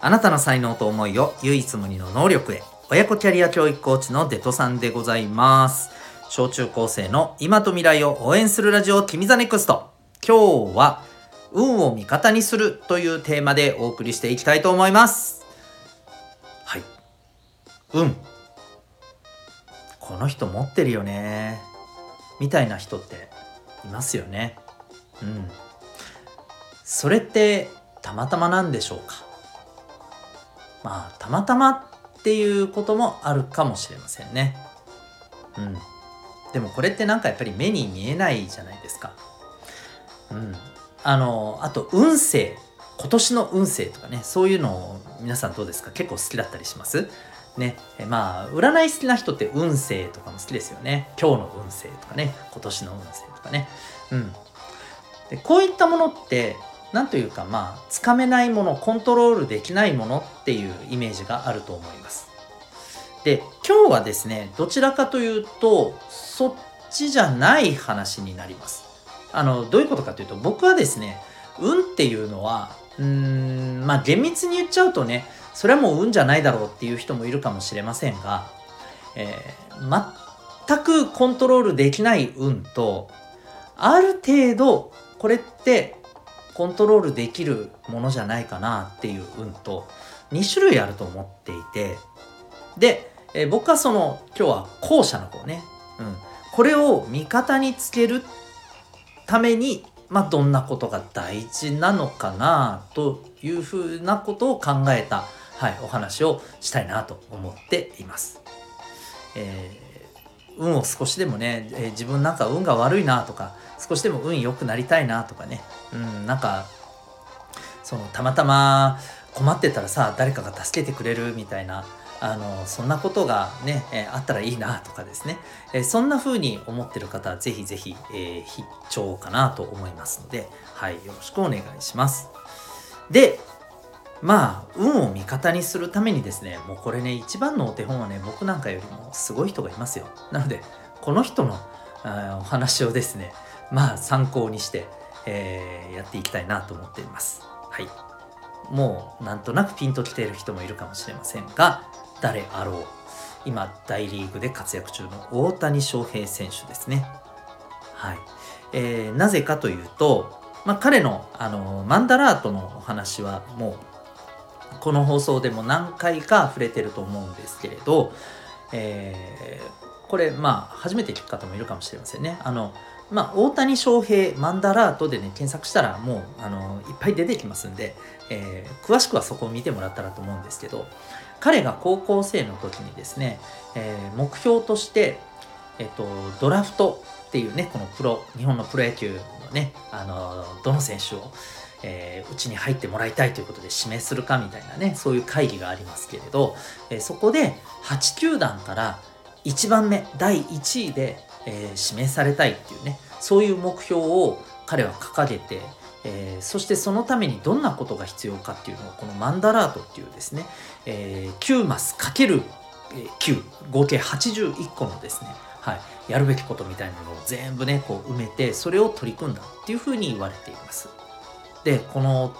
あなたの才能と思いを唯一無二の能力へ。親子キャリア教育コーチのデトさんでございます。小中高生の今と未来を応援するラジオ君 the NEXT。今日は運を味方にするというテーマでお送りしていきたいと思います。はい。運この人持ってるよね。みたいな人っていますよね。うん。それってたまたまなんでしょうか？まあたまたまっていうこともあるかもしれませんね。うん。でもこれってなんかやっぱり目に見えないじゃないですか。うん。あのあと運勢。今年の運勢とかね。そういうのを皆さんどうですか？結構好きだったりします？ね。まあ占い好きな人って運勢とかも好きですよね。今日の運勢とかね。今年の運勢とかね。うん。でこういったものって何というかまあつかめないものコントロールできないものっていうイメージがあると思います。で今日はですねどちらかというとそっちじゃない話になります。あのどういうことかというと僕はですね運っていうのはうーんまあ厳密に言っちゃうとねそれはもう運じゃないだろうっていう人もいるかもしれませんが、えー、全くコントロールできない運とある程度これってコントロールできるものじゃないかなっていう運と2種類あると思っていて。で、えー、僕はその今日は後者の方ね、うん、これを味方につけるためにまあどんなことが大事なのかなというふうなことを考えた、はい、お話をしたいなと思っています。えー、運を少しでもね、えー、自分なんか運が悪いなとか少しでも運良くなりたいなとかね、うん、なんかそのたまたま困ってたらさ誰かが助けてくれるみたいなあのそんなことがね、えー、あったらいいなとかですね、えー、そんな風に思ってる方はぜひぜひ、えー、必聴かなと思いますので、はい、よろしくお願いします。で、まあ、運を味方にするためにですね、もうこれね、一番のお手本はね、僕なんかよりもすごい人がいますよ。なので、この人のお話をですね、まあ参考にして、えー、やっていきたいなと思っています。はい。もうなんとなくピンときている人もいるかもしれませんが、誰あろう。今、大リーグで活躍中の大谷翔平選手ですね。はい。えー、なぜかというと、まあ、彼のあのマンダラートのお話はもうこの放送でも何回か触れてると思うんですけれど、えー、これまあ初めて聞く方もいるかもしれませんね。あのまあ、大谷翔平マンダラートでね、検索したらもう、あの、いっぱい出てきますんで、えー、詳しくはそこを見てもらったらと思うんですけど、彼が高校生の時にですね、えー、目標として、えっ、と、ドラフトっていうね、このプロ、日本のプロ野球のね、あの、どの選手を、えー、に入ってもらいたいということで指名するかみたいなね、そういう会議がありますけれど、えー、そこで8球団から1番目、第1位でえー、指名されたいっていうねそういう目標を彼は掲げて、えー、そしてそのためにどんなことが必要かっていうのをこのマンダラートっていうですね、えー、9マスかける9合計81個のですね、はい、やるべきことみたいなのを全部ねこう埋めてそれを取り組んだっていうふうに言われています。でこの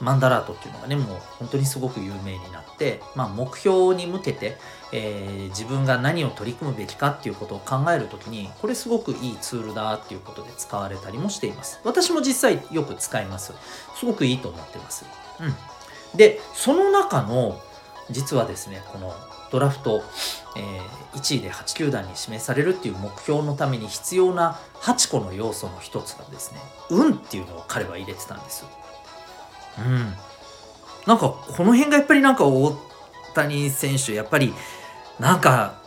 マンダラートっていうのがねもう本当にすごく有名になって、まあ、目標に向けて、えー、自分が何を取り組むべきかっていうことを考える時にこれすごくいいツールだっていうことで使われたりもしています。私も実際よく使います。すごくいいと思ってます。うん。でその中の実はですねこのドラフト、えー、1位で8球団に指名されるっていう目標のために必要な8個の要素の一つがですね運っていうのを彼は入れてたんですようん。なんか、この辺がやっぱりなんか大谷選手、やっぱり、なんか、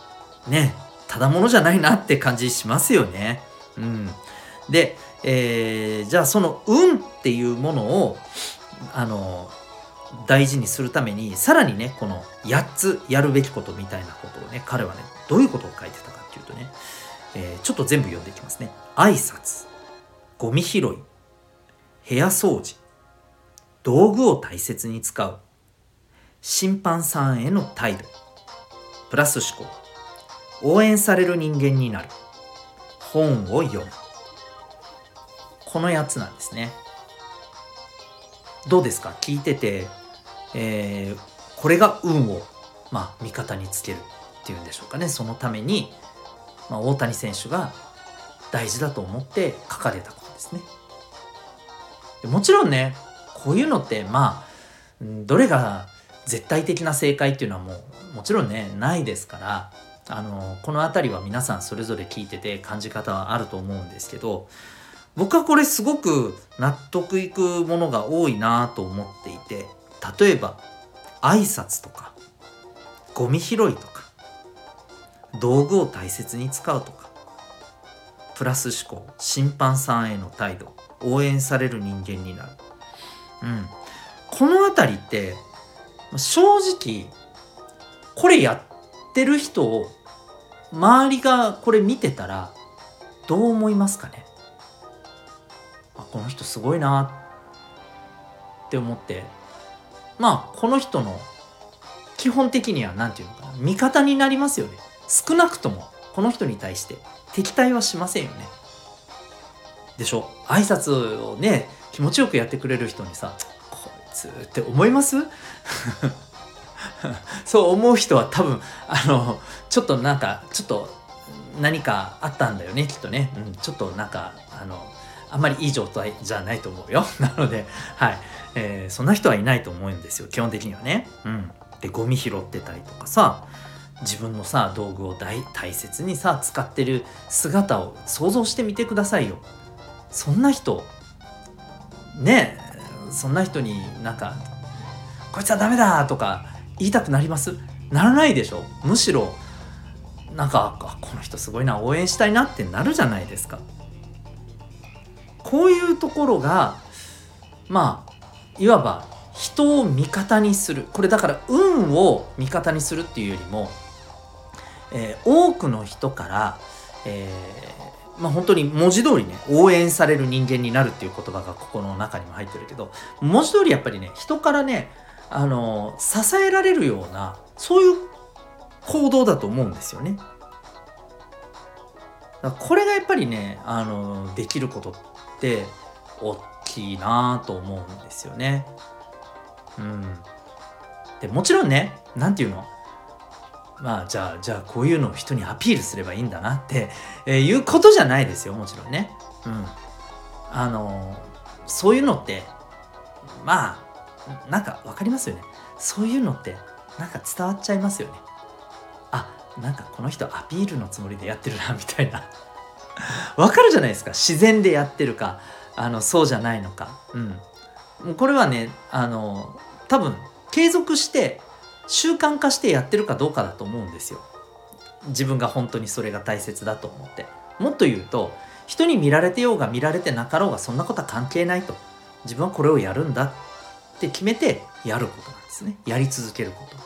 ね、ただものじゃないなって感じしますよね。うん。で、えー、じゃあその運っていうものを、あの、大事にするためにさらにねこの8つやるべきことみたいなことをね彼はねどういうことを書いてたかっていうとね、えー、ちょっと全部読んでいきますね。挨拶ゴミ拾い部屋掃除道具を大切に使う審判さんへの態度プラス思考応援される人間になる本を読む。この8つなんですね。どうですか？聞いてて、えー、これが運を、まあ、味方につけるっていうんでしょうかね。そのために、まあ、大谷選手が大事だと思って書かれたことですね。もちろんねこういうのってまあどれが絶対的な正解っていうのはもうもちろんねないですからあのこの辺りは皆さんそれぞれ聞いてて感じ方はあると思うんですけど僕はこれすごく納得いくものが多いなと思っていて例えば挨拶とかゴミ拾いとか道具を大切に使うとかプラス思考審判さんへの態度応援される人間になる、うん、この辺りって正直これやってる人を周りがこれ見てたらどう思いますかね？あこの人すごいなって思ってまあこの人の基本的には何て言うのかな味方になりますよね。少なくともこの人に対して敵対はしませんよね。でしょ？挨拶をね気持ちよくやってくれる人にさこいつって思います？そう思う人は多分あのちょっとなんかちょっと何かあったんだよねきっとね、うん、ちょっとなんかあのあんまりいい状態じゃないと思うよ。なのではい、えー、そんな人はいないと思うんですよ。基本的にはね。うん。でゴミ拾ってたりとかさ自分のさ道具を大大切にさ使ってる姿を想像してみてくださいよ。そんな人ねえそんな人になんか「こいつはダメだ!」とか言いたくなります？ならないでしょ。むしろなんかこの人すごいな応援したいなってなるじゃないですか。こういうところがまあいわば人を味方にするこれだから運を味方にするっていうよりも、えー、多くの人から、えー、まあ本当に文字通りね応援される人間になるっていう言葉がここの中にも入ってるけど文字通りやっぱりね人からねあの支えられるようなそういう行動だと思うんですよね。これがやっぱりねあのできることって大きいなと思うんですよね。うん。でもちろんね何て言うの？まあじゃあじゃあこういうのを人にアピールすればいいんだなって、えー、いうことじゃないですよもちろんね。うん。あのそういうのってまあなんか分かりますよねそういうのってなんか伝わっちゃいますよねあなんかこの人アピールのつもりでやってるなみたいな 分かるじゃないですか。自然でやってるか。あのそうじゃないのか。うん。もうこれはねあの多分継続して習慣化してやってるかどうかだと思うんですよ。自分が本当にそれが大切だと思って。もっと言うと人に見られてようが見られてなかろうがそんなことは関係ないと。自分はこれをやるんだって決めてやることなんですね。やり続けること。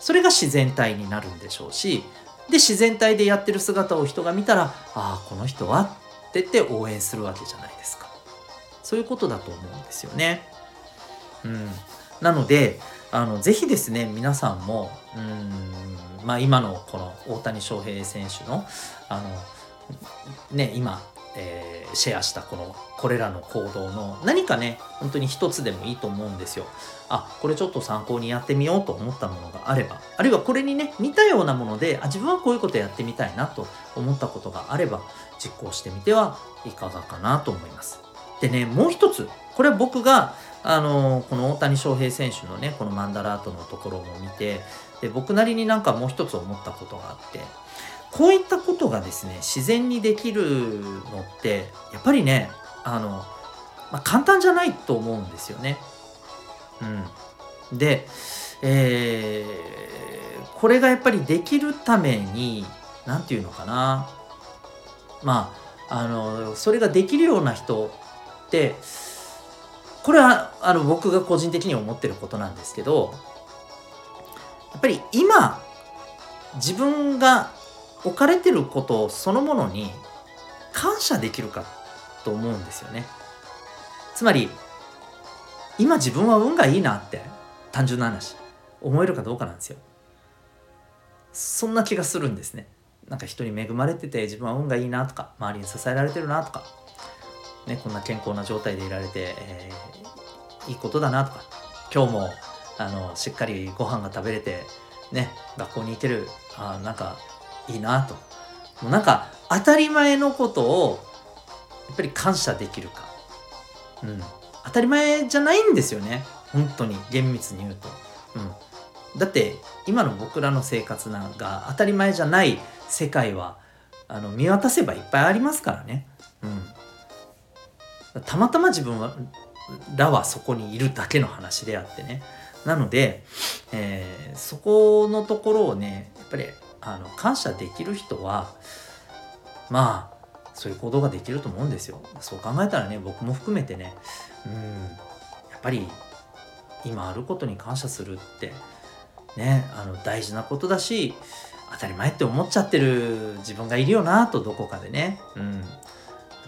それが自然体になるんでしょうしで自然体でやってる姿を人が見たらああこの人はって言って応援するわけじゃないですか。そういうことだと思うんですよね。うん。なのであのぜひですね皆さんもうんまあ今のこの大谷翔平選手のあのね今えー、シェアしたこのこれらの行動の何かね本当に一つでもいいと思うんですよ。あこれちょっと参考にやってみようと思ったものがあればあるいはこれにね似たようなものであ自分はこういうことやってみたいなと思ったことがあれば実行してみてはいかがかなと思います。でねもう一つこれは僕があのこの大谷翔平選手のねこのマンダラートのところも見てで僕なりになんかもう一つ思ったことがあってこういったことがですね自然にできるのってやっぱりねあの、まあ、簡単じゃないと思うんですよね。うん、で、えー、これがやっぱりできるために何て言うのかなまああのそれができるような人ってこれはあの僕が個人的に思ってることなんですけどやっぱり今自分が置かれてることそのものに感謝できるかと思うんですよね。つまり今自分は運がいいなって単純な話思えるかどうかなんですよ。そんな気がするんですね。なんか人に恵まれてて自分は運がいいなとか周りに支えられてるなとか、ね、こんな健康な状態でいられて、えー、いいことだなとか今日もあのしっかりご飯が食べれて、ね、学校に行けるあなんかいいなと。もうなんか当たり前のことをやっぱり感謝できるか、うん、当たり前じゃないんですよね。本当に。厳密に言うと。うん。だって今の僕らの生活なんか当たり前じゃない世界はあの見渡せばいっぱいありますからね。うん、たまたま自分らはそこにいるだけの話であってね。なので、えー、そこのところをねやっぱりあの感謝できる人はまあそういう行動ができると思うんですよ。そう考えたらね僕も含めてねうんやっぱり今あることに感謝するってねあの大事なことだし当たり前って思っちゃってる自分がいるよなとどこかでね、うん、やっ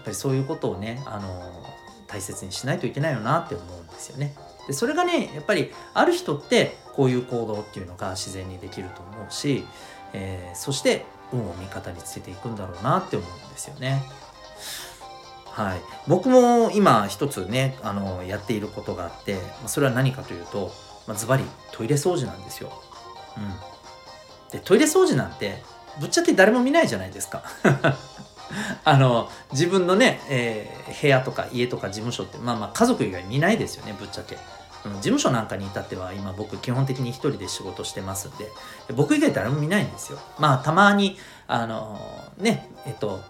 ぱりそういうことをねあの大切にしないといけないよなって思うんですよね。でそれがねやっぱりある人ってこういう行動っていうのが自然にできると思うし、えー、そして運を味方につけていくんだろうなって思うんですよね。はい、僕も今一つねあのやっていることがあってそれは何かというと、ま、ズバリトイレ掃除なんですよ。うんでトイレ掃除なんてぶっちゃけ誰も見ないじゃないですか あの自分のね、えー、部屋とか家とか事務所ってまあまあ家族以外見ないですよねぶっちゃけ、うん、事務所なんかに至っては今僕基本的に一人で仕事してますんで僕以外誰も見ないんですよ。まあたまにあのねえっと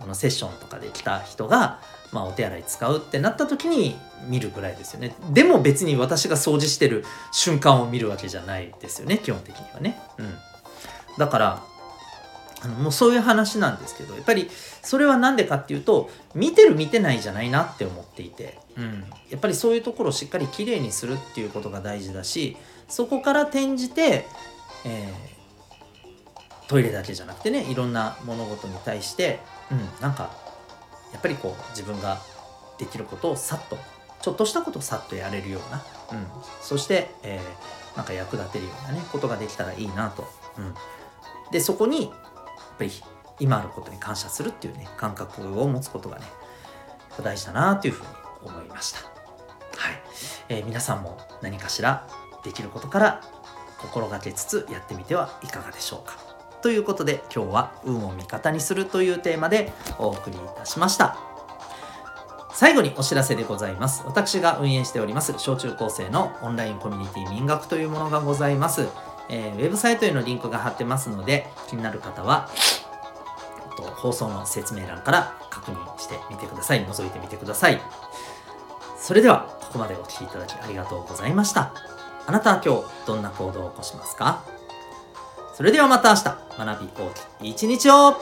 このセッションとかで来た人が、まあ、お手洗い使うってなった時に見るぐらいですよね。でも別に私が掃除してる瞬間を見るわけじゃないですよね基本的にはね。うん。だからあのもうそういう話なんですけどやっぱりそれは何でかっていうと見てる見てないじゃないなって思っていて、うん、やっぱりそういうところをしっかりきれいにするっていうことが大事だしそこから転じて、えー、トイレだけじゃなくてねいろんな物事に対して、うん、なんかやっぱりこう自分ができることをさっとちょっとしたことをさっとやれるような、うん、そして、えー、なんか役立てるようなねことができたらいいなと、うん、でそこにやっぱり今あることに感謝するっていうね感覚を持つことがね大事だなというふうに思いましたはい、えー、皆さんも何かしらできることから心がけつつやってみてはいかがでしょうかということで今日は運を味方にするというテーマでお送りいたしました最後にお知らせでございます。私が運営しております、小中高生のオンラインコミュニティ民学というものがございます。えー、ウェブサイトへのリンクが貼ってますので、気になる方は、と放送の説明欄から確認してみてください。覗いてみてください。それではここまでお聴きいただきありがとうございました。あなたは今日どんな行動を起こしますか？それではまた明日学び大きい一日を!